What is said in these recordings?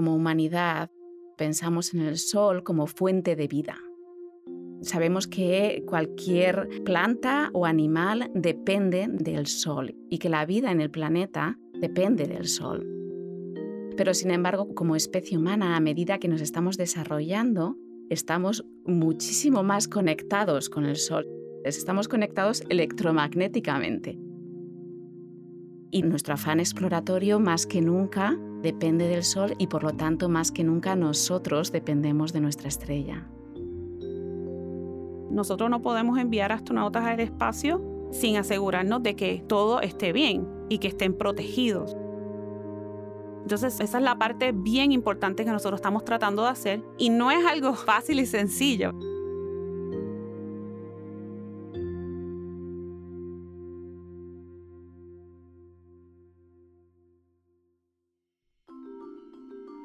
como humanidad pensamos en el sol como fuente de vida. Sabemos que cualquier planta o animal depende del sol y que la vida en el planeta depende del sol. Pero sin embargo, como especie humana, a medida que nos estamos desarrollando, estamos muchísimo más conectados con el sol. Estamos conectados electromagnéticamente. Y nuestro afán exploratorio más que nunca depende del sol y por lo tanto más que nunca nosotros dependemos de nuestra estrella. Nosotros no podemos enviar astronautas al espacio sin asegurarnos de que todo esté bien y que estén protegidos. Entonces, esa es la parte bien importante que nosotros estamos tratando de hacer y no es algo fácil y sencillo.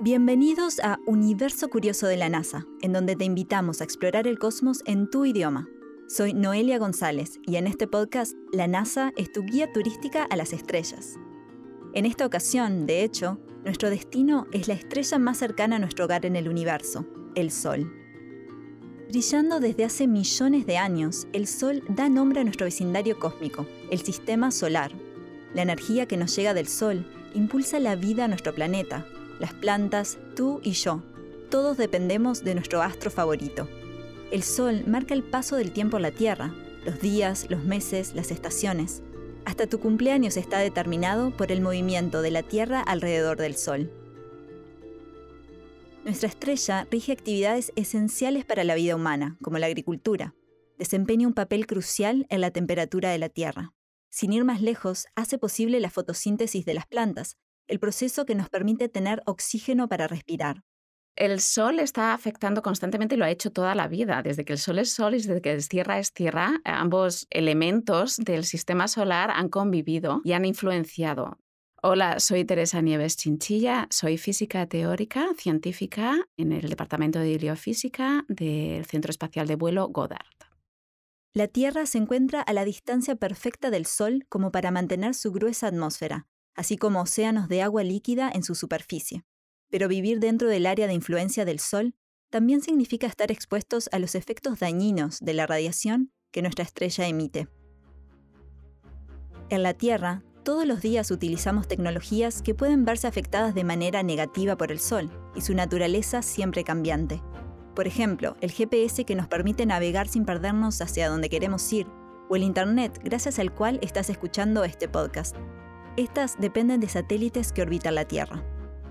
Bienvenidos a Universo Curioso de la NASA, en donde te invitamos a explorar el cosmos en tu idioma. Soy Noelia González y en este podcast la NASA es tu guía turística a las estrellas. En esta ocasión, de hecho, nuestro destino es la estrella más cercana a nuestro hogar en el universo, el Sol. Brillando desde hace millones de años, el Sol da nombre a nuestro vecindario cósmico, el Sistema Solar. La energía que nos llega del Sol impulsa la vida a nuestro planeta, las plantas, tú y yo. Todos dependemos de nuestro astro favorito. El Sol marca el paso del tiempo en la Tierra, los días, los meses, las estaciones. Hasta tu cumpleaños está determinado por el movimiento de la Tierra alrededor del Sol. Nuestra estrella rige actividades esenciales para la vida humana, como la agricultura. Desempeña un papel crucial en la temperatura de la Tierra. Sin ir más lejos, hace posible la fotosíntesis de las plantas, el proceso que nos permite tener oxígeno para respirar. El sol está afectando constantemente y lo ha hecho toda la vida. Desde que el sol es sol y desde que es tierra es tierra, ambos elementos del sistema solar han convivido y han influenciado. Hola, soy Teresa Nieves Chinchilla, soy física teórica, científica en el Departamento de Heliofísica del Centro Espacial de Vuelo Goddard. La Tierra se encuentra a la distancia perfecta del Sol como para mantener su gruesa atmósfera, así como océanos de agua líquida en su superficie. Pero vivir dentro del área de influencia del Sol también significa estar expuestos a los efectos dañinos de la radiación que nuestra estrella emite. En la Tierra, todos los días utilizamos tecnologías que pueden verse afectadas de manera negativa por el Sol y su naturaleza siempre cambiante. Por ejemplo, el GPS que nos permite navegar sin perdernos hacia donde queremos ir, o el Internet gracias al cual estás escuchando este podcast. Estas dependen de satélites que orbitan la Tierra.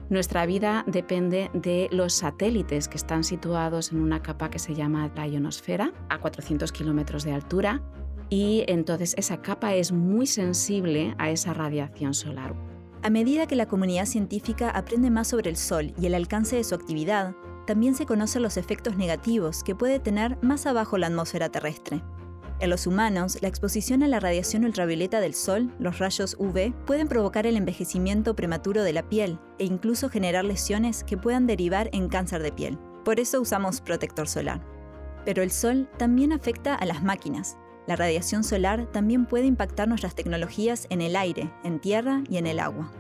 Nuestra vida depende de los satélites que están situados en una capa que se llama la ionosfera, a 400 kilómetros de altura, y entonces esa capa es muy sensible a esa radiación solar. A medida que la comunidad científica aprende más sobre el Sol y el alcance de su actividad, también se conocen los efectos negativos que puede tener más abajo la atmósfera terrestre. En los humanos, la exposición a la radiación ultravioleta del sol, los rayos UV, pueden provocar el envejecimiento prematuro de la piel e incluso generar lesiones que puedan derivar en cáncer de piel. Por eso usamos protector solar. Pero el sol también afecta a las máquinas. La radiación solar también puede impactar nuestras tecnologías en el aire, en tierra y en el agua.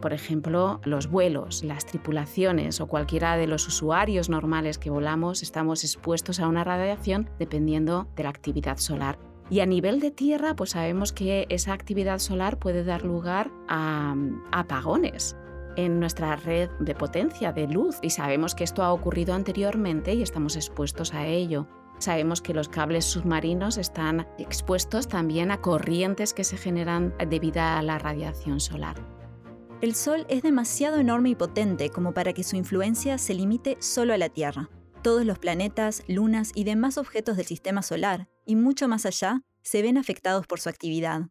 Por ejemplo, los vuelos, las tripulaciones o cualquiera de los usuarios normales que volamos estamos expuestos a una radiación dependiendo de la actividad solar. Y a nivel de tierra, pues sabemos que esa actividad solar puede dar lugar a, apagones en nuestra red de potencia de luz y sabemos que esto ha ocurrido anteriormente y estamos expuestos a ello. Sabemos que los cables submarinos están expuestos también a corrientes que se generan debido a la radiación solar. El Sol es demasiado enorme y potente como para que su influencia se limite solo a la Tierra. Todos los planetas, lunas y demás objetos del sistema solar, y mucho más allá, se ven afectados por su actividad.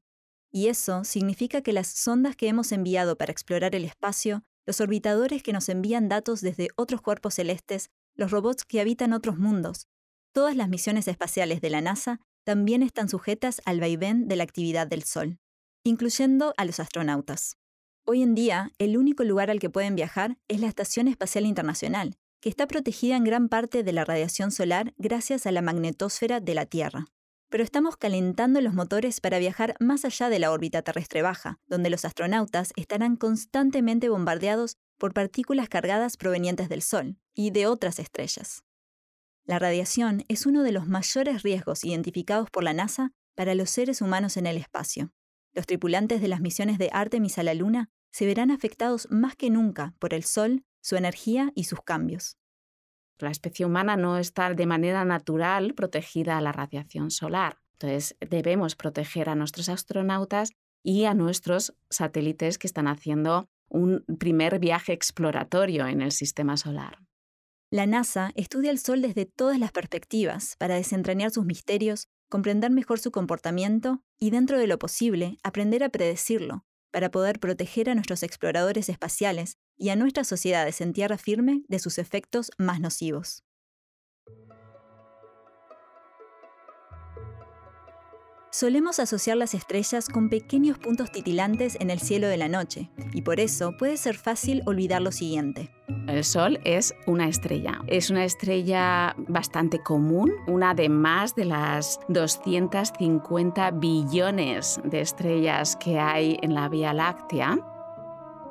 Y eso significa que las sondas que hemos enviado para explorar el espacio, los orbitadores que nos envían datos desde otros cuerpos celestes, los robots que habitan otros mundos, todas las misiones espaciales de la NASA también están sujetas al vaivén de la actividad del Sol, incluyendo a los astronautas. Hoy en día, el único lugar al que pueden viajar es la Estación Espacial Internacional, que está protegida en gran parte de la radiación solar gracias a la magnetosfera de la Tierra. Pero estamos calentando los motores para viajar más allá de la órbita terrestre baja, donde los astronautas estarán constantemente bombardeados por partículas cargadas provenientes del Sol y de otras estrellas. La radiación es uno de los mayores riesgos identificados por la NASA para los seres humanos en el espacio. Los tripulantes de las misiones de Artemis a la Luna se verán afectados más que nunca por el Sol, su energía y sus cambios. La especie humana no está de manera natural protegida a la radiación solar. Entonces debemos proteger a nuestros astronautas y a nuestros satélites que están haciendo un primer viaje exploratorio en el sistema solar. La NASA estudia el Sol desde todas las perspectivas para desentrañar sus misterios, comprender mejor su comportamiento y, dentro de lo posible, aprender a predecirlo, para poder proteger a nuestros exploradores espaciales y a nuestras sociedades en tierra firme de sus efectos más nocivos. Solemos asociar las estrellas con pequeños puntos titilantes en el cielo de la noche, y por eso puede ser fácil olvidar lo siguiente. El Sol es una estrella. Es una estrella bastante común, una de más de las 250 billones de estrellas que hay en la Vía Láctea.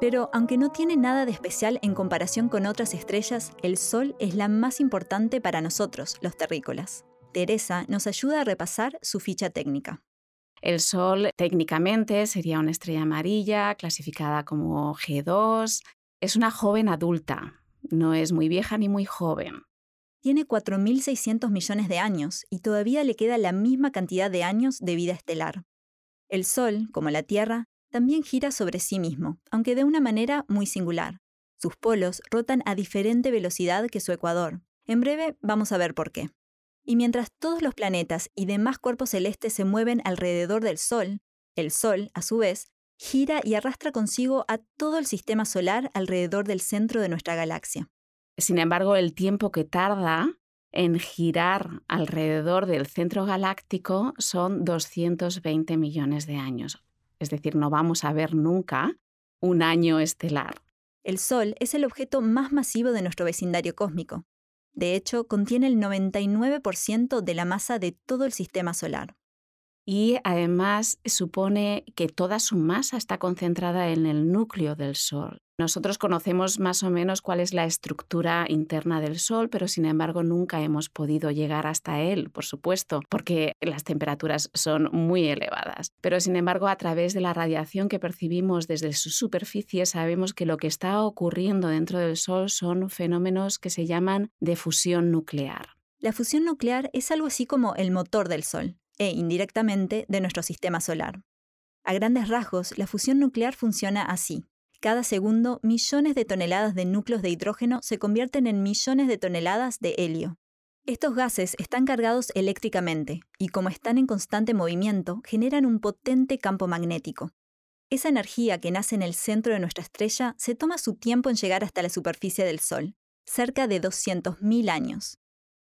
Pero aunque no tiene nada de especial en comparación con otras estrellas, el Sol es la más importante para nosotros, los terrícolas. Teresa nos ayuda a repasar su ficha técnica. El Sol técnicamente sería una estrella amarilla clasificada como G2. Es una joven adulta, no es muy vieja ni muy joven. Tiene 4.600 millones de años y todavía le queda la misma cantidad de años de vida estelar. El Sol, como la Tierra, también gira sobre sí mismo, aunque de una manera muy singular. Sus polos rotan a diferente velocidad que su ecuador. En breve vamos a ver por qué. Y mientras todos los planetas y demás cuerpos celestes se mueven alrededor del Sol, el Sol, a su vez, gira y arrastra consigo a todo el sistema solar alrededor del centro de nuestra galaxia. Sin embargo, el tiempo que tarda en girar alrededor del centro galáctico son 220 millones de años. Es decir, no vamos a ver nunca un año estelar. El Sol es el objeto más masivo de nuestro vecindario cósmico. De hecho, contiene el 99% de la masa de todo el sistema solar. Y además supone que toda su masa está concentrada en el núcleo del Sol. Nosotros conocemos más o menos cuál es la estructura interna del Sol, pero sin embargo nunca hemos podido llegar hasta él, por supuesto, porque las temperaturas son muy elevadas. Pero sin embargo, a través de la radiación que percibimos desde su superficie, sabemos que lo que está ocurriendo dentro del Sol son fenómenos que se llaman de fusión nuclear. La fusión nuclear es algo así como el motor del Sol, e indirectamente de nuestro sistema solar. A grandes rasgos, la fusión nuclear funciona así. Cada segundo, millones de toneladas de núcleos de hidrógeno se convierten en millones de toneladas de helio. Estos gases están cargados eléctricamente y como están en constante movimiento, generan un potente campo magnético. Esa energía que nace en el centro de nuestra estrella se toma su tiempo en llegar hasta la superficie del Sol, cerca de 200.000 años.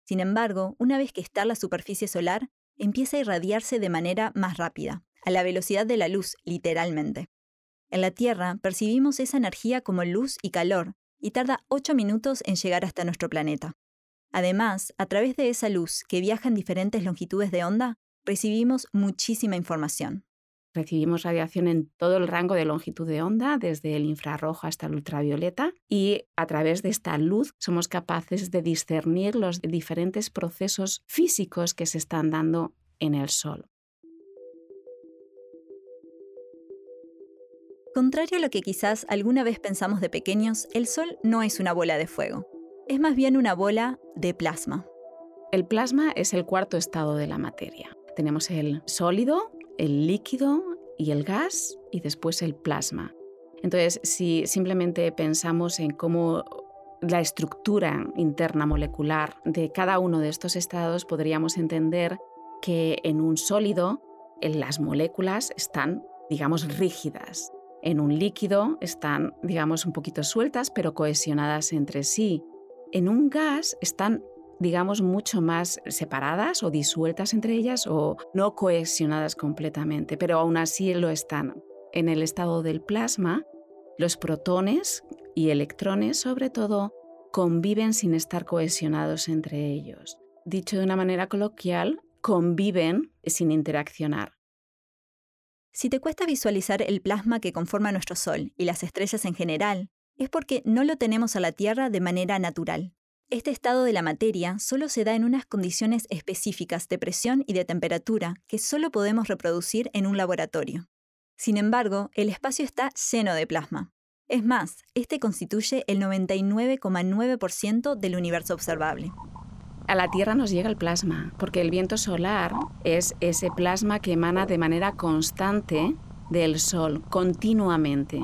Sin embargo, una vez que está en la superficie solar, empieza a irradiarse de manera más rápida, a la velocidad de la luz, literalmente. En la Tierra percibimos esa energía como luz y calor, y tarda 8 minutos en llegar hasta nuestro planeta. Además, a través de esa luz que viaja en diferentes longitudes de onda, recibimos muchísima información. Recibimos radiación en todo el rango de longitud de onda, desde el infrarrojo hasta el ultravioleta, y a través de esta luz somos capaces de discernir los diferentes procesos físicos que se están dando en el Sol. Contrario a lo que quizás alguna vez pensamos de pequeños, el Sol no es una bola de fuego. Es más bien una bola de plasma. El plasma es el cuarto estado de la materia. Tenemos el sólido, el líquido y el gas y después el plasma. Entonces, si simplemente pensamos en cómo la estructura interna molecular de cada uno de estos estados, podríamos entender que en un sólido las moléculas están, digamos, rígidas en un líquido están, digamos, un poquito sueltas, pero cohesionadas entre sí. En un gas están, digamos, mucho más separadas o disueltas entre ellas o no cohesionadas completamente, pero aún así lo están. En el estado del plasma, los protones y electrones, sobre todo, conviven sin estar cohesionados entre ellos. Dicho de una manera coloquial, conviven sin interaccionar. Si te cuesta visualizar el plasma que conforma nuestro Sol y las estrellas en general, es porque no lo tenemos a la Tierra de manera natural. Este estado de la materia solo se da en unas condiciones específicas de presión y de temperatura que solo podemos reproducir en un laboratorio. Sin embargo, el espacio está lleno de plasma. Es más, este constituye el 99,9% del universo observable. A la Tierra nos llega el plasma, porque el viento solar es ese plasma que emana de manera constante del Sol, continuamente.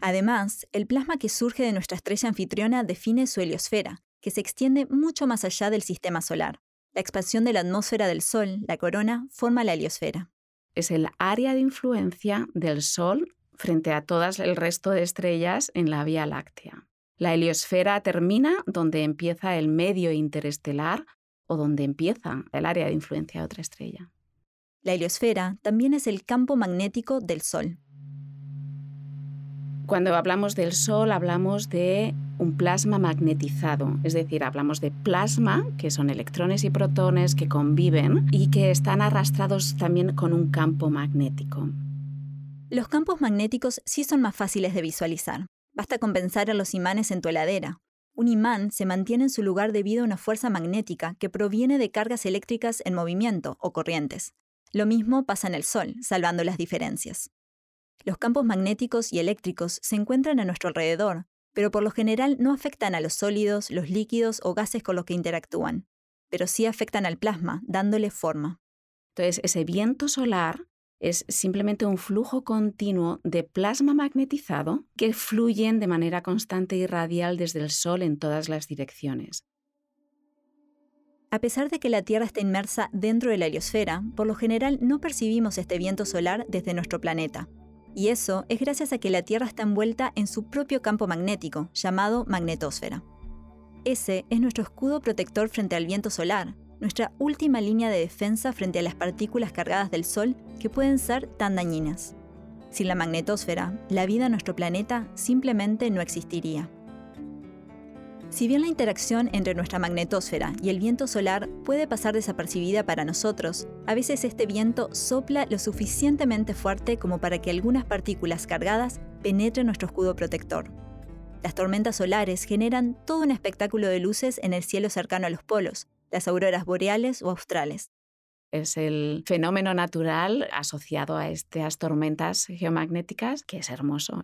Además, el plasma que surge de nuestra estrella anfitriona define su heliosfera, que se extiende mucho más allá del sistema solar. La expansión de la atmósfera del Sol, la corona, forma la heliosfera. Es el área de influencia del Sol frente a todas el resto de estrellas en la Vía Láctea. La heliosfera termina donde empieza el medio interestelar o donde empieza el área de influencia de otra estrella. La heliosfera también es el campo magnético del Sol. Cuando hablamos del Sol hablamos de un plasma magnetizado, es decir, hablamos de plasma, que son electrones y protones que conviven y que están arrastrados también con un campo magnético. Los campos magnéticos sí son más fáciles de visualizar. Basta con pensar en los imanes en tu heladera. Un imán se mantiene en su lugar debido a una fuerza magnética que proviene de cargas eléctricas en movimiento o corrientes. Lo mismo pasa en el Sol, salvando las diferencias. Los campos magnéticos y eléctricos se encuentran a nuestro alrededor, pero por lo general no afectan a los sólidos, los líquidos o gases con los que interactúan, pero sí afectan al plasma, dándole forma. Entonces, ese viento solar es simplemente un flujo continuo de plasma magnetizado que fluyen de manera constante y radial desde el Sol en todas las direcciones. A pesar de que la Tierra está inmersa dentro de la heliosfera, por lo general no percibimos este viento solar desde nuestro planeta. Y eso es gracias a que la Tierra está envuelta en su propio campo magnético, llamado magnetosfera. Ese es nuestro escudo protector frente al viento solar, nuestra última línea de defensa frente a las partículas cargadas del Sol que pueden ser tan dañinas. Sin la magnetosfera, la vida en nuestro planeta simplemente no existiría. Si bien la interacción entre nuestra magnetosfera y el viento solar puede pasar desapercibida para nosotros, a veces este viento sopla lo suficientemente fuerte como para que algunas partículas cargadas penetren nuestro escudo protector. Las tormentas solares generan todo un espectáculo de luces en el cielo cercano a los polos, las auroras boreales o australes. Es el fenómeno natural asociado a estas tormentas geomagnéticas que es hermoso.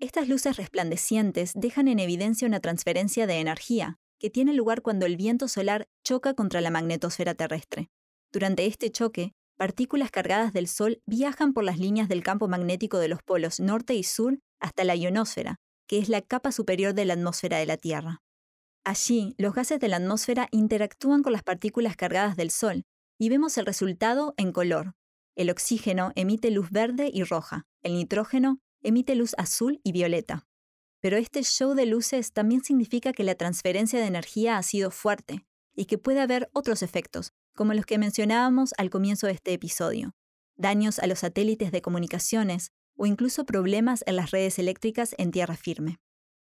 Estas luces resplandecientes dejan en evidencia una transferencia de energía que tiene lugar cuando el viento solar choca contra la magnetosfera terrestre. Durante este choque, partículas cargadas del Sol viajan por las líneas del campo magnético de los polos norte y sur hasta la ionosfera, que es la capa superior de la atmósfera de la Tierra. Allí, los gases de la atmósfera interactúan con las partículas cargadas del Sol y vemos el resultado en color. El oxígeno emite luz verde y roja, el nitrógeno emite luz azul y violeta. Pero este show de luces también significa que la transferencia de energía ha sido fuerte y que puede haber otros efectos, como los que mencionábamos al comienzo de este episodio. Daños a los satélites de comunicaciones o incluso problemas en las redes eléctricas en tierra firme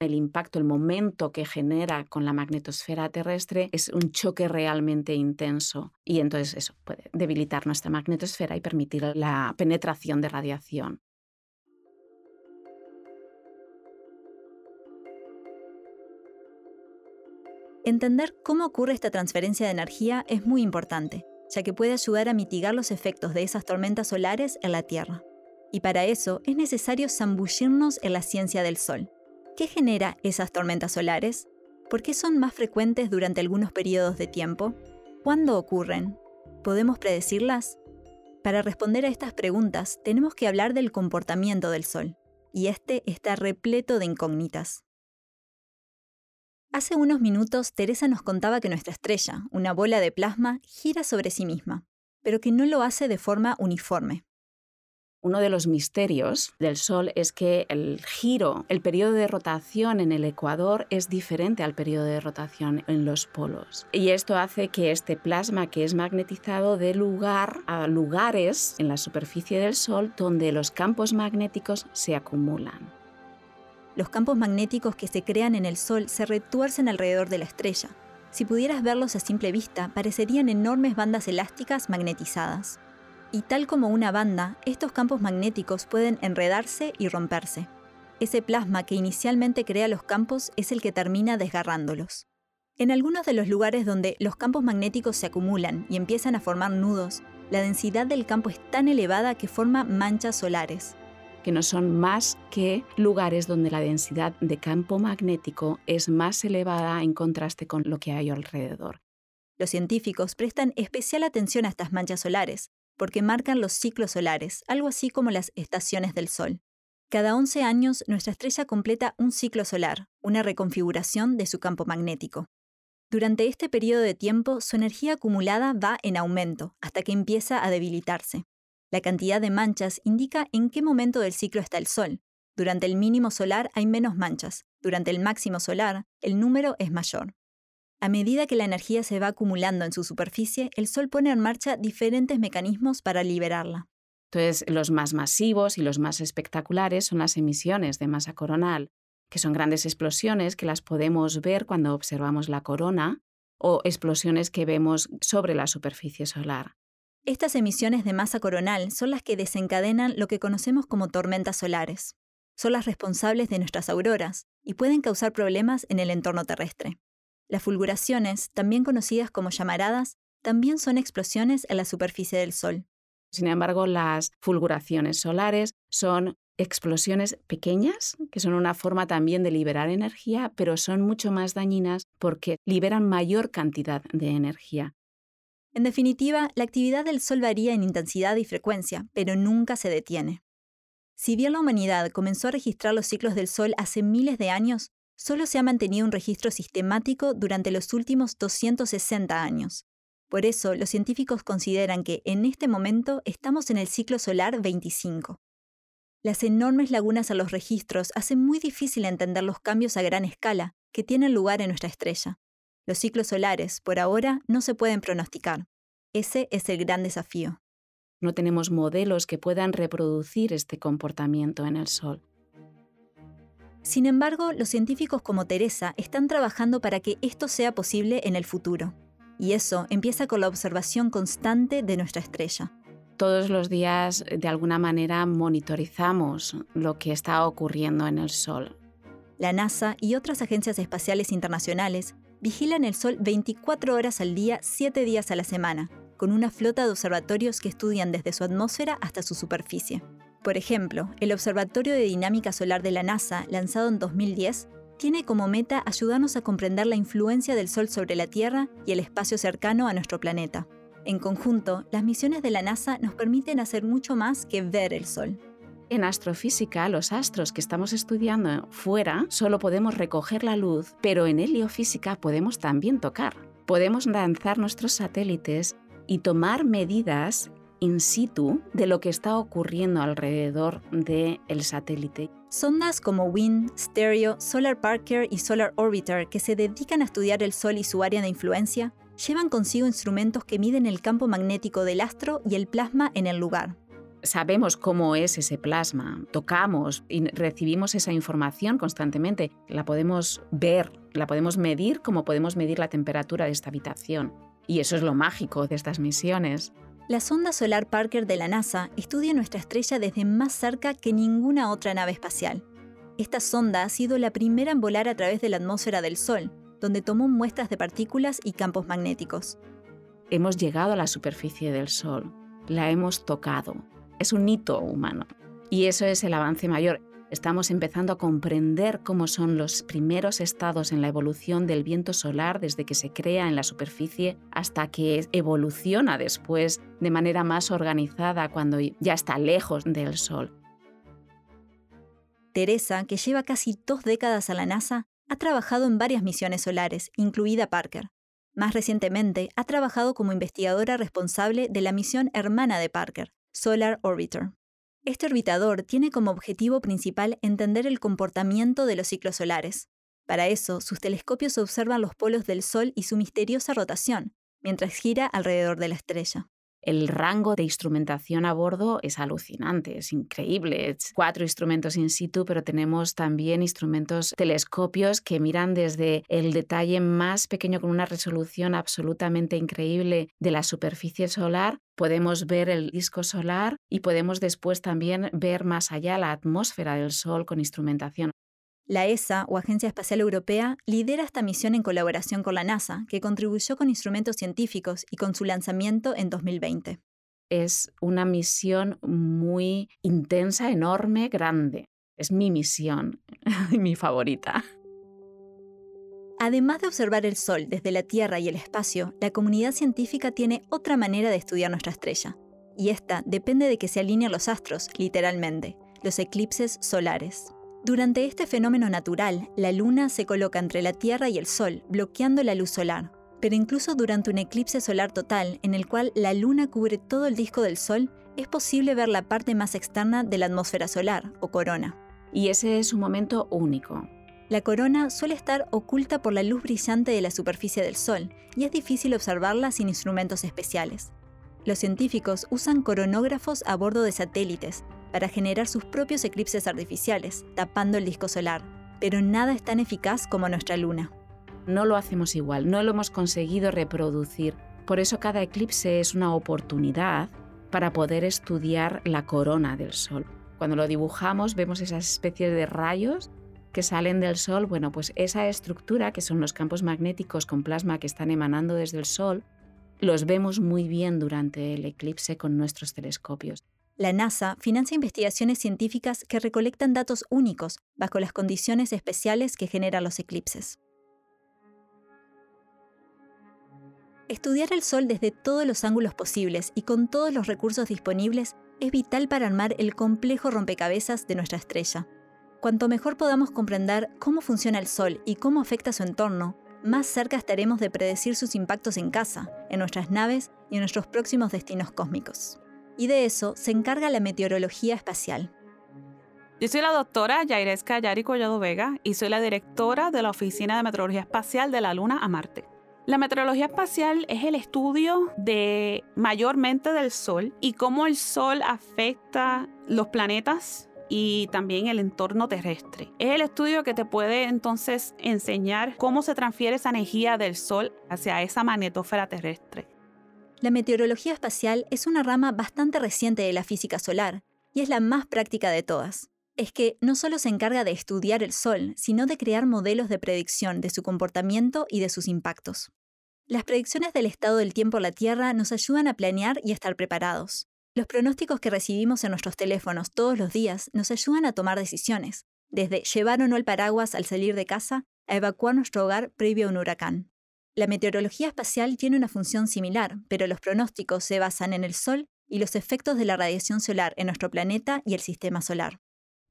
el impacto, el momento que genera con la magnetosfera terrestre es un choque realmente intenso y entonces eso puede debilitar nuestra magnetosfera y permitir la penetración de radiación. Entender cómo ocurre esta transferencia de energía es muy importante, ya que puede ayudar a mitigar los efectos de esas tormentas solares en la Tierra. Y para eso es necesario zambullirnos en la ciencia del Sol. ¿Qué genera esas tormentas solares? ¿Por qué son más frecuentes durante algunos periodos de tiempo? ¿Cuándo ocurren? ¿Podemos predecirlas? Para responder a estas preguntas tenemos que hablar del comportamiento del Sol, y este está repleto de incógnitas. Hace unos minutos Teresa nos contaba que nuestra estrella, una bola de plasma, gira sobre sí misma, pero que no lo hace de forma uniforme. Uno de los misterios del Sol es que el giro, el periodo de rotación en el ecuador es diferente al periodo de rotación en los polos. Y esto hace que este plasma que es magnetizado dé lugar a lugares en la superficie del Sol donde los campos magnéticos se acumulan. Los campos magnéticos que se crean en el Sol se retuercen alrededor de la estrella. Si pudieras verlos a simple vista, parecerían enormes bandas elásticas magnetizadas y tal como una banda, estos campos magnéticos pueden enredarse y romperse. ese plasma que inicialmente crea los campos es el que termina desgarrándolos. En algunos de los lugares donde los campos magnéticos se acumulan y empiezan a formar nudos, la densidad del campo es tan elevada que forma manchas solares. Que no son más que lugares donde la densidad de campo magnético es más elevada en contraste con lo que hay alrededor. Los científicos prestan especial atención a estas manchas solares, porque marcan los ciclos solares, algo así como las estaciones del Sol. Cada 11 años, nuestra estrella completa un ciclo solar, una reconfiguración de su campo magnético. Durante este periodo de tiempo, su energía acumulada va en aumento, hasta que empieza a debilitarse. La cantidad de manchas indica en qué momento del ciclo está el Sol. Durante el mínimo solar hay menos manchas, durante el máximo solar el número es mayor. A medida que la energía se va acumulando en su superficie, el Sol pone en marcha diferentes mecanismos para liberarla. Entonces, los más masivos y los más espectaculares son las emisiones de masa coronal, que son grandes explosiones que las podemos ver cuando observamos la corona o explosiones que vemos sobre la superficie solar. Estas emisiones de masa coronal son las que desencadenan lo que conocemos como tormentas solares. Son las responsables de nuestras auroras y pueden causar problemas en el entorno terrestre. Las fulguraciones, también conocidas como llamaradas, también son explosiones en la superficie del Sol. Sin embargo, las fulguraciones solares son explosiones pequeñas, que son una forma también de liberar energía, pero son mucho más dañinas porque liberan mayor cantidad de energía. En definitiva, la actividad del Sol varía en intensidad y frecuencia, pero nunca se detiene. Si bien la humanidad comenzó a registrar los ciclos del Sol hace miles de años, solo se ha mantenido un registro sistemático durante los últimos 260 años. Por eso, los científicos consideran que en este momento estamos en el ciclo solar 25. Las enormes lagunas a los registros hacen muy difícil entender los cambios a gran escala que tienen lugar en nuestra estrella. Los ciclos solares, por ahora, no se pueden pronosticar. Ese es el gran desafío. No tenemos modelos que puedan reproducir este comportamiento en el Sol. Sin embargo, los científicos como Teresa están trabajando para que esto sea posible en el futuro. Y eso empieza con la observación constante de nuestra estrella todos los días de alguna manera monitorizamos lo que está ocurriendo en el Sol. La NASA y otras agencias espaciales internacionales vigilan el Sol 24 horas al día, 7 días a la semana, con una flota de observatorios que estudian desde su atmósfera hasta su superficie. Por ejemplo, el Observatorio de Dinámica Solar de la NASA, lanzado en 2010, tiene como meta ayudarnos a comprender la influencia del Sol sobre la Tierra y el espacio cercano a nuestro planeta. En conjunto, las misiones de la NASA nos permiten hacer mucho más que ver el Sol. En astrofísica, los astros que estamos estudiando fuera solo podemos recoger la luz, pero en heliofísica podemos también tocar. Podemos lanzar nuestros satélites y tomar medidas in situ de lo que está ocurriendo alrededor del satélite. Sondas como WIND, Stereo, Solar Parker y Solar Orbiter, que se dedican a estudiar el Sol y su área de influencia, llevan consigo instrumentos que miden el campo magnético del astro y el plasma en el lugar. Sabemos cómo es ese plasma, tocamos y recibimos esa información constantemente. La podemos ver, la podemos medir como podemos medir la temperatura de esta habitación. Y eso es lo mágico de estas misiones. La sonda solar Parker de la NASA estudia nuestra estrella desde más cerca que ninguna otra nave espacial. Esta sonda ha sido la primera en volar a través de la atmósfera del Sol, donde tomó muestras de partículas y campos magnéticos. Hemos llegado a la superficie del Sol, la hemos tocado. Es un hito humano. Y eso es el avance mayor. Estamos empezando a comprender cómo son los primeros estados en la evolución del viento solar desde que se crea en la superficie hasta que evoluciona después de manera más organizada cuando ya está lejos del Sol. Teresa, que lleva casi dos décadas a la NASA, ha trabajado en varias misiones solares, incluida Parker. Más recientemente, ha trabajado como investigadora responsable de la misión hermana de Parker, Solar Orbiter. Este orbitador tiene como objetivo principal entender el comportamiento de los ciclos solares. Para eso, sus telescopios observan los polos del Sol y su misteriosa rotación, mientras gira alrededor de la estrella. El rango de instrumentación a bordo es alucinante, es increíble. Es cuatro instrumentos in situ, pero tenemos también instrumentos telescopios que miran desde el detalle más pequeño con una resolución absolutamente increíble de la superficie solar. Podemos ver el disco solar y podemos después también ver más allá la atmósfera del Sol con instrumentación. La ESA, o Agencia Espacial Europea, lidera esta misión en colaboración con la NASA, que contribuyó con instrumentos científicos y con su lanzamiento en 2020. Es una misión muy intensa, enorme, grande. Es mi misión, mi favorita. Además de observar el Sol desde la Tierra y el espacio, la comunidad científica tiene otra manera de estudiar nuestra estrella. Y esta depende de que se alineen los astros, literalmente, los eclipses solares. Durante este fenómeno natural, la Luna se coloca entre la Tierra y el Sol, bloqueando la luz solar. Pero incluso durante un eclipse solar total, en el cual la Luna cubre todo el disco del Sol, es posible ver la parte más externa de la atmósfera solar, o corona. Y ese es un momento único. La corona suele estar oculta por la luz brillante de la superficie del Sol, y es difícil observarla sin instrumentos especiales. Los científicos usan coronógrafos a bordo de satélites, para generar sus propios eclipses artificiales, tapando el disco solar, pero nada es tan eficaz como nuestra luna. No lo hacemos igual, no lo hemos conseguido reproducir. Por eso cada eclipse es una oportunidad para poder estudiar la corona del Sol. Cuando lo dibujamos vemos esas especies de rayos que salen del Sol. Bueno, pues esa estructura, que son los campos magnéticos con plasma que están emanando desde el Sol, los vemos muy bien durante el eclipse con nuestros telescopios. La NASA financia investigaciones científicas que recolectan datos únicos bajo las condiciones especiales que generan los eclipses. Estudiar el Sol desde todos los ángulos posibles y con todos los recursos disponibles es vital para armar el complejo rompecabezas de nuestra estrella. Cuanto mejor podamos comprender cómo funciona el Sol y cómo afecta su entorno, más cerca estaremos de predecir sus impactos en casa, en nuestras naves y en nuestros próximos destinos cósmicos y de eso se encarga la meteorología espacial. Yo soy la doctora Yairesca Yari Collado Vega y soy la directora de la Oficina de Meteorología Espacial de la Luna a Marte. La meteorología espacial es el estudio de mayormente del Sol y cómo el Sol afecta los planetas y también el entorno terrestre. Es el estudio que te puede entonces enseñar cómo se transfiere esa energía del Sol hacia esa magnetósfera terrestre. La meteorología espacial es una rama bastante reciente de la física solar y es la más práctica de todas. Es que no solo se encarga de estudiar el Sol, sino de crear modelos de predicción de su comportamiento y de sus impactos. Las predicciones del estado del tiempo en la Tierra nos ayudan a planear y estar preparados. Los pronósticos que recibimos en nuestros teléfonos todos los días nos ayudan a tomar decisiones, desde llevar o no el paraguas al salir de casa a evacuar nuestro hogar previo a un huracán. La meteorología espacial tiene una función similar, pero los pronósticos se basan en el Sol y los efectos de la radiación solar en nuestro planeta y el sistema solar.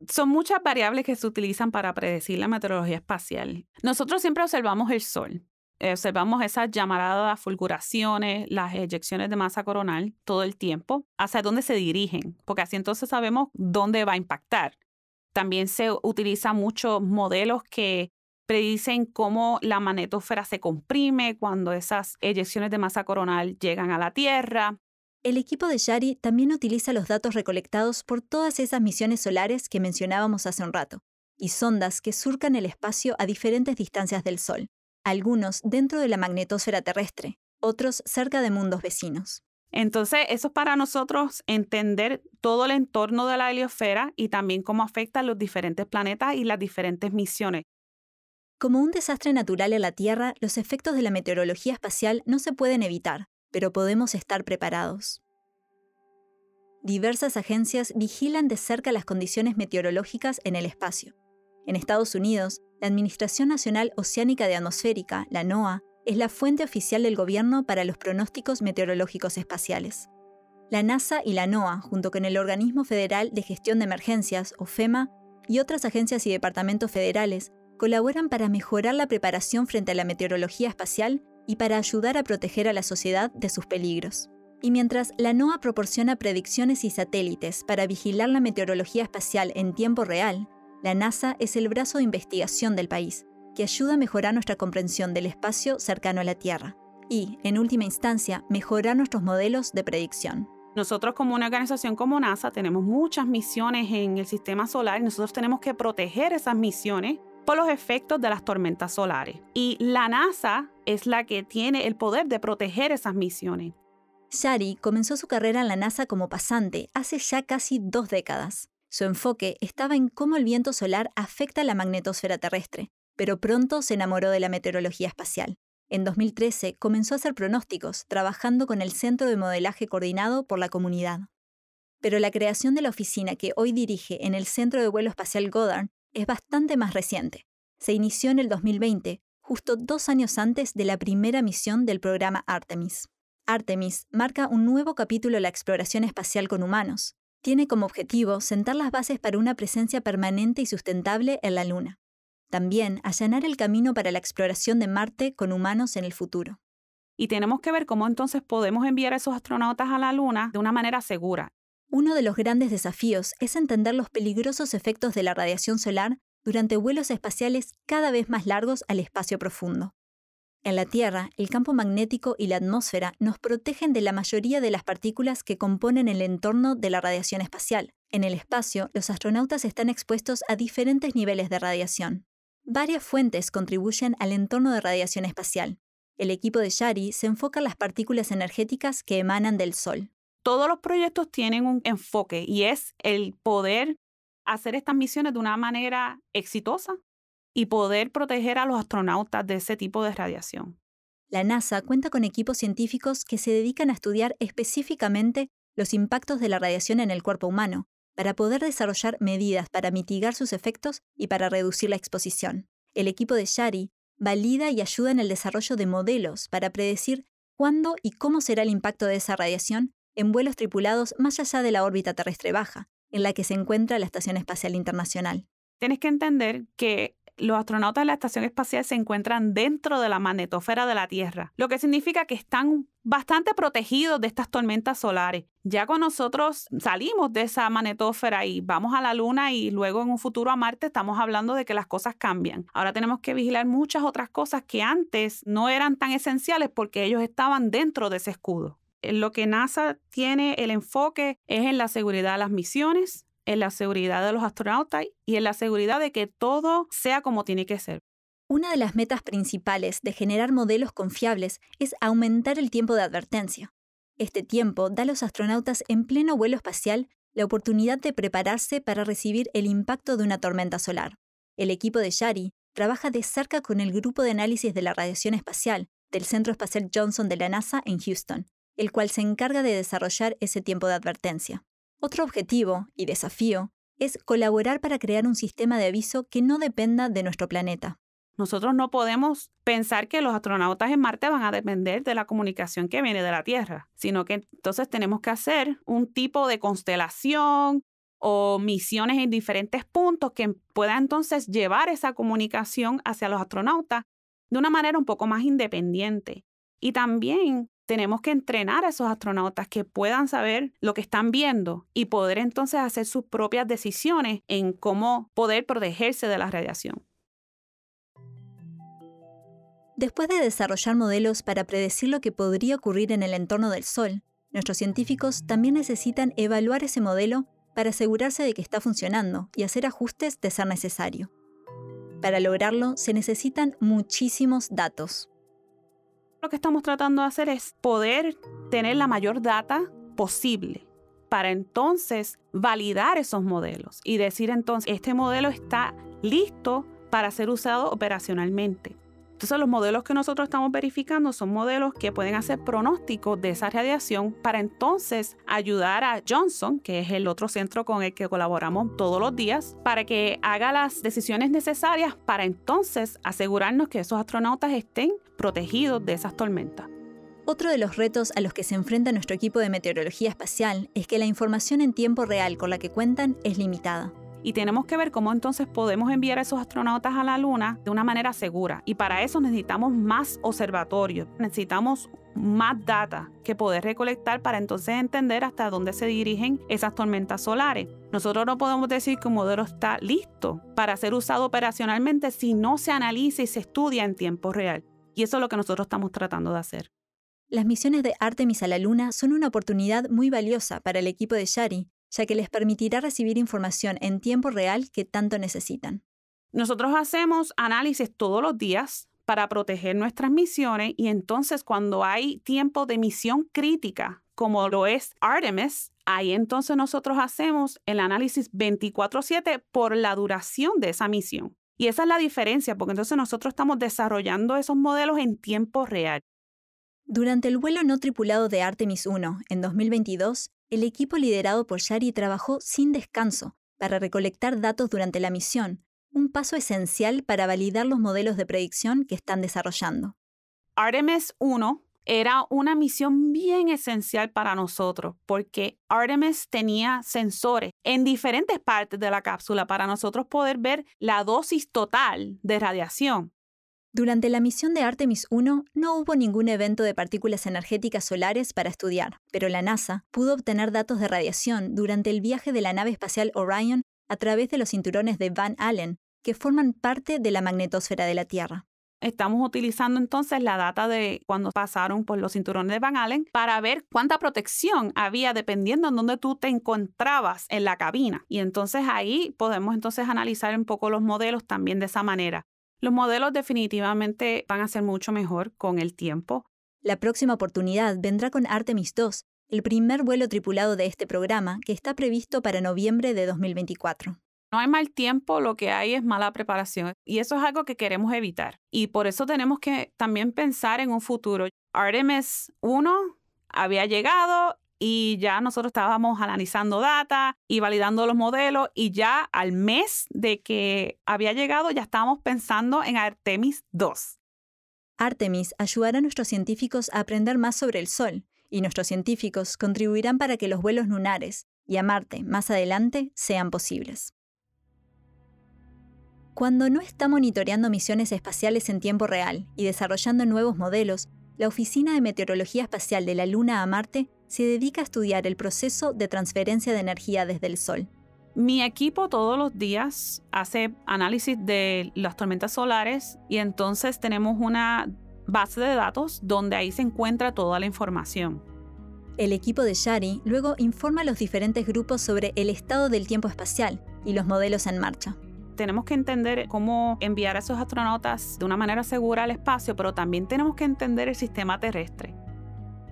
Son muchas variables que se utilizan para predecir la meteorología espacial. Nosotros siempre observamos el Sol. Observamos esas llamaradas fulguraciones, las eyecciones de masa coronal todo el tiempo, hacia dónde se dirigen, porque así entonces sabemos dónde va a impactar. También se utilizan muchos modelos que predicen cómo la magnetosfera se comprime cuando esas eyecciones de masa coronal llegan a la Tierra. El equipo de Yari también utiliza los datos recolectados por todas esas misiones solares que mencionábamos hace un rato, y sondas que surcan el espacio a diferentes distancias del Sol, algunos dentro de la magnetosfera terrestre, otros cerca de mundos vecinos. Entonces, eso es para nosotros entender todo el entorno de la heliosfera y también cómo afecta a los diferentes planetas y las diferentes misiones. Como un desastre natural en la Tierra, los efectos de la meteorología espacial no se pueden evitar, pero podemos estar preparados. Diversas agencias vigilan de cerca las condiciones meteorológicas en el espacio. En Estados Unidos, la Administración Nacional Oceánica de Atmosférica, la NOAA, es la fuente oficial del gobierno para los pronósticos meteorológicos espaciales. La NASA y la NOAA, junto con el Organismo Federal de Gestión de Emergencias, o FEMA, y otras agencias y departamentos federales, colaboran para mejorar la preparación frente a la meteorología espacial y para ayudar a proteger a la sociedad de sus peligros. Y mientras la NOAA proporciona predicciones y satélites para vigilar la meteorología espacial en tiempo real, la NASA es el brazo de investigación del país, que ayuda a mejorar nuestra comprensión del espacio cercano a la Tierra y, en última instancia, mejorar nuestros modelos de predicción. Nosotros como una organización como NASA tenemos muchas misiones en el sistema solar y nosotros tenemos que proteger esas misiones por los efectos de las tormentas solares. Y la NASA es la que tiene el poder de proteger esas misiones. Shari comenzó su carrera en la NASA como pasante hace ya casi dos décadas. Su enfoque estaba en cómo el viento solar afecta la magnetosfera terrestre, pero pronto se enamoró de la meteorología espacial. En 2013 comenzó a hacer pronósticos, trabajando con el Centro de Modelaje Coordinado por la Comunidad. Pero la creación de la oficina que hoy dirige en el Centro de Vuelo Espacial Goddard es bastante más reciente. Se inició en el 2020, justo dos años antes de la primera misión del programa Artemis. Artemis marca un nuevo capítulo de la exploración espacial con humanos. Tiene como objetivo sentar las bases para una presencia permanente y sustentable en la Luna. También allanar el camino para la exploración de Marte con humanos en el futuro. Y tenemos que ver cómo entonces podemos enviar a esos astronautas a la Luna de una manera segura. Uno de los grandes desafíos es entender los peligrosos efectos de la radiación solar durante vuelos espaciales cada vez más largos al espacio profundo. En la Tierra, el campo magnético y la atmósfera nos protegen de la mayoría de las partículas que componen el entorno de la radiación espacial. En el espacio, los astronautas están expuestos a diferentes niveles de radiación. Varias fuentes contribuyen al entorno de radiación espacial. El equipo de Shari se enfoca en las partículas energéticas que emanan del Sol. Todos los proyectos tienen un enfoque y es el poder hacer estas misiones de una manera exitosa y poder proteger a los astronautas de ese tipo de radiación. La NASA cuenta con equipos científicos que se dedican a estudiar específicamente los impactos de la radiación en el cuerpo humano, para poder desarrollar medidas para mitigar sus efectos y para reducir la exposición. El equipo de Shari valida y ayuda en el desarrollo de modelos para predecir cuándo y cómo será el impacto de esa radiación en vuelos tripulados más allá de la órbita terrestre baja, en la que se encuentra la Estación Espacial Internacional. Tienes que entender que los astronautas de la Estación Espacial se encuentran dentro de la magnetosfera de la Tierra, lo que significa que están bastante protegidos de estas tormentas solares. Ya con nosotros salimos de esa magnetosfera y vamos a la Luna y luego en un futuro a Marte, estamos hablando de que las cosas cambian. Ahora tenemos que vigilar muchas otras cosas que antes no eran tan esenciales porque ellos estaban dentro de ese escudo. Lo que NASA tiene el enfoque es en la seguridad de las misiones, en la seguridad de los astronautas y en la seguridad de que todo sea como tiene que ser. Una de las metas principales de generar modelos confiables es aumentar el tiempo de advertencia. Este tiempo da a los astronautas en pleno vuelo espacial la oportunidad de prepararse para recibir el impacto de una tormenta solar. El equipo de Shari trabaja de cerca con el Grupo de Análisis de la Radiación Espacial del Centro Espacial Johnson de la NASA en Houston, el cual se encarga de desarrollar ese tiempo de advertencia. Otro objetivo y desafío es colaborar para crear un sistema de aviso que no dependa de nuestro planeta. Nosotros no podemos pensar que los astronautas en Marte van a depender de la comunicación que viene de la Tierra, sino que entonces tenemos que hacer un tipo de constelación o misiones en diferentes puntos que pueda entonces llevar esa comunicación hacia los astronautas de una manera un poco más independiente. Y también tenemos que entrenar a esos astronautas que puedan saber lo que están viendo y poder entonces hacer sus propias decisiones en cómo poder protegerse de la radiación. Después de desarrollar modelos para predecir lo que podría ocurrir en el entorno del Sol, nuestros científicos también necesitan evaluar ese modelo para asegurarse de que está funcionando y hacer ajustes de ser necesario. Para lograrlo se necesitan muchísimos datos lo que estamos tratando de hacer es poder tener la mayor data posible para entonces validar esos modelos y decir entonces, este modelo está listo para ser usado operacionalmente. Entonces los modelos que nosotros estamos verificando son modelos que pueden hacer pronósticos de esa radiación para entonces ayudar a Johnson, que es el otro centro con el que colaboramos todos los días, para que haga las decisiones necesarias para entonces asegurarnos que esos astronautas estén protegidos de esas tormentas. Otro de los retos a los que se enfrenta nuestro equipo de meteorología espacial es que la información en tiempo real con la que cuentan es limitada. Y tenemos que ver cómo entonces podemos enviar a esos astronautas a la Luna de una manera segura. Y para eso necesitamos más observatorios, necesitamos más data que poder recolectar para entonces entender hasta dónde se dirigen esas tormentas solares. Nosotros no podemos decir que un modelo está listo para ser usado operacionalmente si no se analiza y se estudia en tiempo real. Y eso es lo que nosotros estamos tratando de hacer. Las misiones de Artemis a la Luna son una oportunidad muy valiosa para el equipo de Shari, ya que les permitirá recibir información en tiempo real que tanto necesitan. Nosotros hacemos análisis todos los días para proteger nuestras misiones y entonces cuando hay tiempo de misión crítica, como lo es Artemis, ahí entonces nosotros hacemos el análisis 24/7 por la duración de esa misión. Y esa es la diferencia, porque entonces nosotros estamos desarrollando esos modelos en tiempo real. Durante el vuelo no tripulado de Artemis 1 en 2022, el equipo liderado por Shari trabajó sin descanso para recolectar datos durante la misión, un paso esencial para validar los modelos de predicción que están desarrollando. Artemis 1 era una misión bien esencial para nosotros porque Artemis tenía sensores en diferentes partes de la cápsula para nosotros poder ver la dosis total de radiación. Durante la misión de Artemis 1 no hubo ningún evento de partículas energéticas solares para estudiar, pero la NASA pudo obtener datos de radiación durante el viaje de la nave espacial Orion a través de los cinturones de Van Allen, que forman parte de la magnetosfera de la Tierra. Estamos utilizando entonces la data de cuando pasaron por los cinturones de Van Allen para ver cuánta protección había dependiendo en dónde tú te encontrabas en la cabina. Y entonces ahí podemos entonces analizar un poco los modelos también de esa manera. Los modelos definitivamente van a ser mucho mejor con el tiempo. La próxima oportunidad vendrá con Artemis 2, el primer vuelo tripulado de este programa que está previsto para noviembre de 2024. No hay mal tiempo, lo que hay es mala preparación y eso es algo que queremos evitar. Y por eso tenemos que también pensar en un futuro. Artemis 1 había llegado y ya nosotros estábamos analizando data y validando los modelos y ya al mes de que había llegado ya estábamos pensando en Artemis 2. Artemis ayudará a nuestros científicos a aprender más sobre el Sol y nuestros científicos contribuirán para que los vuelos lunares y a Marte más adelante sean posibles. Cuando no está monitoreando misiones espaciales en tiempo real y desarrollando nuevos modelos, la Oficina de Meteorología Espacial de la Luna a Marte se dedica a estudiar el proceso de transferencia de energía desde el Sol. Mi equipo todos los días hace análisis de las tormentas solares y entonces tenemos una base de datos donde ahí se encuentra toda la información. El equipo de Shari luego informa a los diferentes grupos sobre el estado del tiempo espacial y los modelos en marcha tenemos que entender cómo enviar a esos astronautas de una manera segura al espacio, pero también tenemos que entender el sistema terrestre.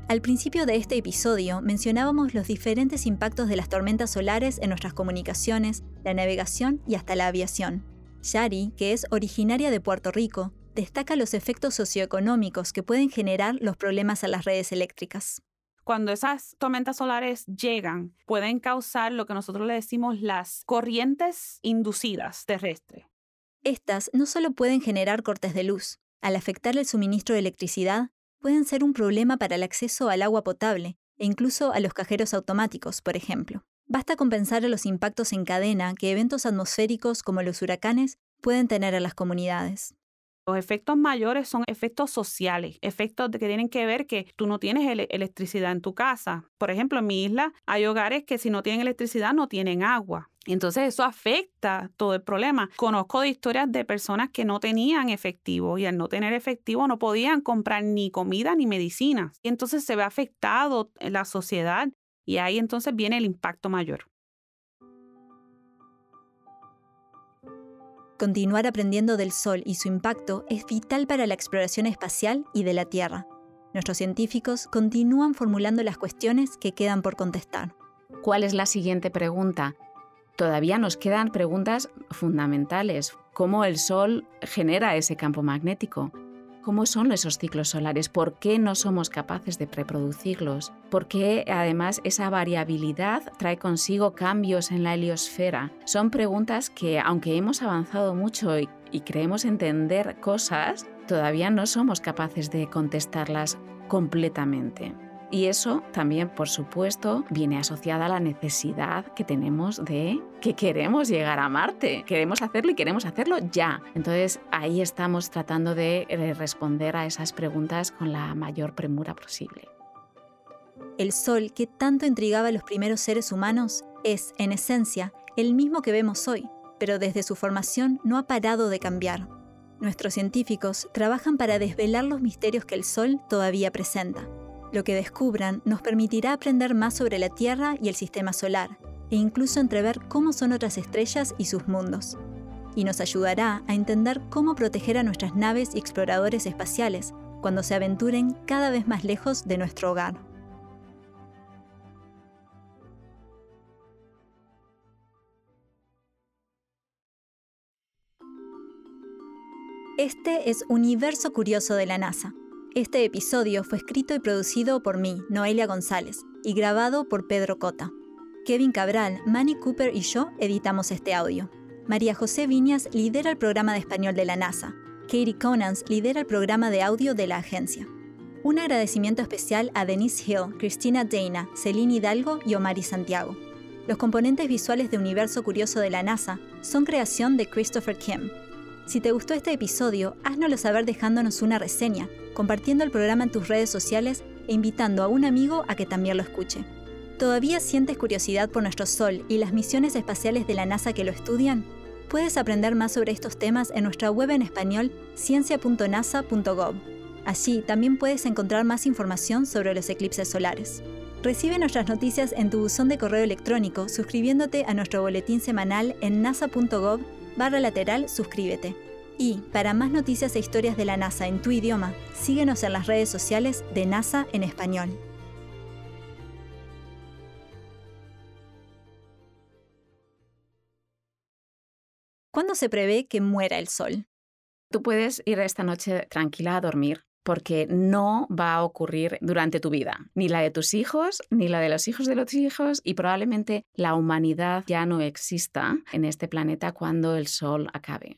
Al principio de este episodio mencionábamos los diferentes impactos de las tormentas solares en nuestras comunicaciones, la navegación y hasta la aviación. Shari, que es originaria de Puerto Rico, destaca los efectos socioeconómicos que pueden generar los problemas a las redes eléctricas. Cuando esas tormentas solares llegan, pueden causar lo que nosotros le decimos las corrientes inducidas terrestres. Estas no solo pueden generar cortes de luz, al afectar el suministro de electricidad, pueden ser un problema para el acceso al agua potable e incluso a los cajeros automáticos, por ejemplo. Basta con pensar en los impactos en cadena que eventos atmosféricos como los huracanes pueden tener en las comunidades. Los efectos mayores son efectos sociales, efectos que tienen que ver que tú no tienes electricidad en tu casa. Por ejemplo, en mi isla hay hogares que si no tienen electricidad no tienen agua. Entonces eso afecta todo el problema. Conozco de historias de personas que no tenían efectivo y al no tener efectivo no podían comprar ni comida ni medicinas. Y entonces se ve afectado la sociedad y ahí entonces viene el impacto mayor. Continuar aprendiendo del Sol y su impacto es vital para la exploración espacial y de la Tierra. Nuestros científicos continúan formulando las cuestiones que quedan por contestar. ¿Cuál es la siguiente pregunta? Todavía nos quedan preguntas fundamentales. ¿Cómo el Sol genera ese campo magnético? ¿Cómo son esos ciclos solares? ¿Por qué no somos capaces de reproducirlos? ¿Por qué además esa variabilidad trae consigo cambios en la heliosfera? Son preguntas que, aunque hemos avanzado mucho y, y creemos entender cosas, todavía no somos capaces de contestarlas completamente. Y eso también, por supuesto, viene asociada a la necesidad que tenemos de que queremos llegar a Marte. Queremos hacerlo y queremos hacerlo ya. Entonces ahí estamos tratando de responder a esas preguntas con la mayor premura posible. El Sol que tanto intrigaba a los primeros seres humanos es, en esencia, el mismo que vemos hoy, pero desde su formación no ha parado de cambiar. Nuestros científicos trabajan para desvelar los misterios que el Sol todavía presenta Lo que descubran nos permitirá aprender más sobre la Tierra y el sistema solar, e incluso entrever cómo son otras estrellas y sus mundos. Y nos ayudará a entender cómo proteger a nuestras naves y exploradores espaciales cuando se aventuren cada vez más lejos de nuestro hogar. Este es Universo Curioso de la NASA. Este episodio fue escrito y producido por mí, Noelia González, y grabado por Pedro Cota. Kevin Cabral, Manny Cooper y yo editamos este audio. María José Viñas lidera el programa de español de la NASA. Katie Conans lidera el programa de audio de la agencia. Un agradecimiento especial a Denise Hill, Cristina Dana, Celine Hidalgo y Omari Santiago. Los componentes visuales de Universo Curioso de la NASA son creación de Christopher Kim. Si te gustó este episodio, háznoslo saber dejándonos una reseña, compartiendo el programa en tus redes sociales e invitando a un amigo a que también lo escuche. ¿Todavía sientes curiosidad por nuestro Sol y las misiones espaciales de la NASA que lo estudian? Puedes aprender más sobre estos temas en nuestra web en español ciencia.nasa.gov. Allí también puedes encontrar más información sobre los eclipses solares. Recibe nuestras noticias en tu buzón de correo electrónico suscribiéndote a nuestro boletín semanal en nasa.gov barra lateral suscríbete. Y para más noticias e historias de la NASA en tu idioma, síguenos en las redes sociales de NASA en español. ¿Cuándo se prevé que muera el sol? Tú puedes ir esta noche tranquila a dormir porque no va a ocurrir durante tu vida, ni la de tus hijos, ni la de los hijos de los hijos, y probablemente la humanidad ya no exista en este planeta cuando el Sol acabe.